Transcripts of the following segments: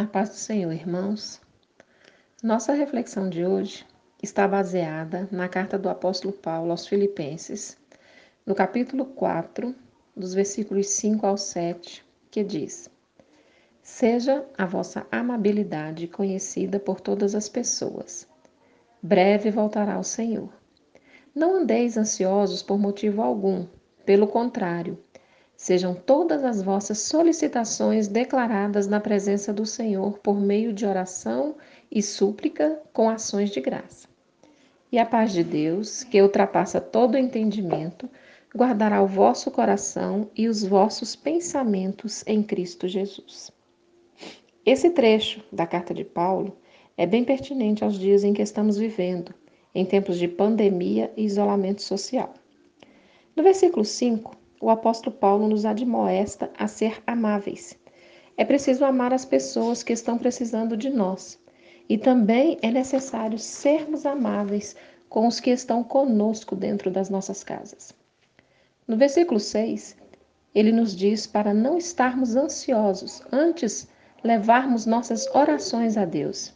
A paz do Senhor, irmãos. Nossa reflexão de hoje está baseada na carta do apóstolo Paulo aos Filipenses, no capítulo 4, dos versículos 5 ao 7, que diz: Seja a vossa amabilidade conhecida por todas as pessoas. Breve voltará o Senhor. Não andeis ansiosos por motivo algum, pelo contrário, Sejam todas as vossas solicitações declaradas na presença do Senhor por meio de oração e súplica com ações de graça. E a paz de Deus, que ultrapassa todo entendimento, guardará o vosso coração e os vossos pensamentos em Cristo Jesus. Esse trecho da carta de Paulo é bem pertinente aos dias em que estamos vivendo, em tempos de pandemia e isolamento social. No versículo 5, o apóstolo Paulo nos admoesta a ser amáveis. É preciso amar as pessoas que estão precisando de nós. E também é necessário sermos amáveis com os que estão conosco dentro das nossas casas. No versículo 6, ele nos diz para não estarmos ansiosos, antes levarmos nossas orações a Deus.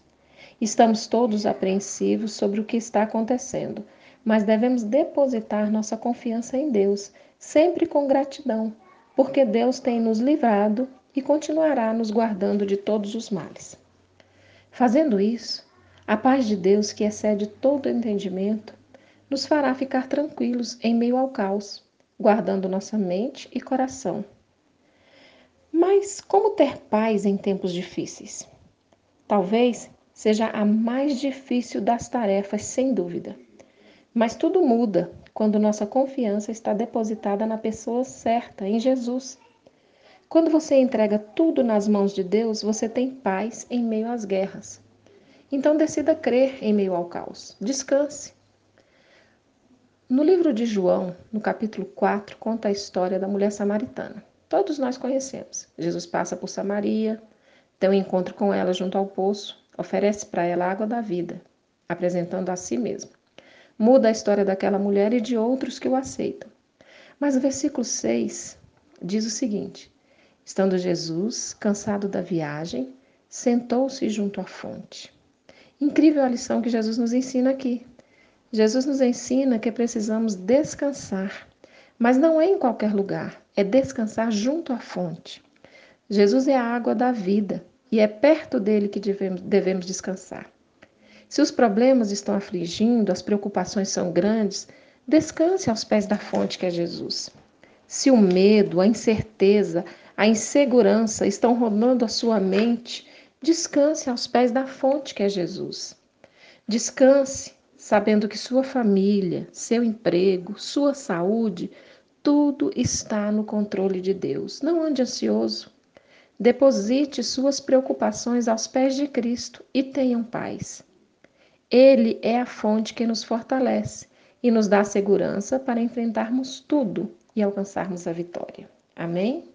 Estamos todos apreensivos sobre o que está acontecendo, mas devemos depositar nossa confiança em Deus sempre com gratidão, porque Deus tem nos livrado e continuará nos guardando de todos os males. Fazendo isso, a paz de Deus, que excede todo entendimento, nos fará ficar tranquilos em meio ao caos, guardando nossa mente e coração. Mas como ter paz em tempos difíceis? Talvez seja a mais difícil das tarefas, sem dúvida. Mas tudo muda quando nossa confiança está depositada na pessoa certa, em Jesus. Quando você entrega tudo nas mãos de Deus, você tem paz em meio às guerras. Então decida crer em meio ao caos. Descanse. No livro de João, no capítulo 4, conta a história da mulher samaritana. Todos nós conhecemos. Jesus passa por Samaria, tem um encontro com ela junto ao poço, oferece para ela a água da vida, apresentando a si mesmo muda a história daquela mulher e de outros que o aceitam. Mas o versículo 6 diz o seguinte: Estando Jesus, cansado da viagem, sentou-se junto à fonte. Incrível a lição que Jesus nos ensina aqui. Jesus nos ensina que precisamos descansar, mas não é em qualquer lugar, é descansar junto à fonte. Jesus é a água da vida e é perto dele que devemos, devemos descansar. Se os problemas estão afligindo, as preocupações são grandes, descanse aos pés da fonte que é Jesus. Se o medo, a incerteza, a insegurança estão rondando a sua mente, descanse aos pés da fonte que é Jesus. Descanse sabendo que sua família, seu emprego, sua saúde, tudo está no controle de Deus. Não ande ansioso. Deposite suas preocupações aos pés de Cristo e tenham paz. Ele é a fonte que nos fortalece e nos dá segurança para enfrentarmos tudo e alcançarmos a vitória. Amém?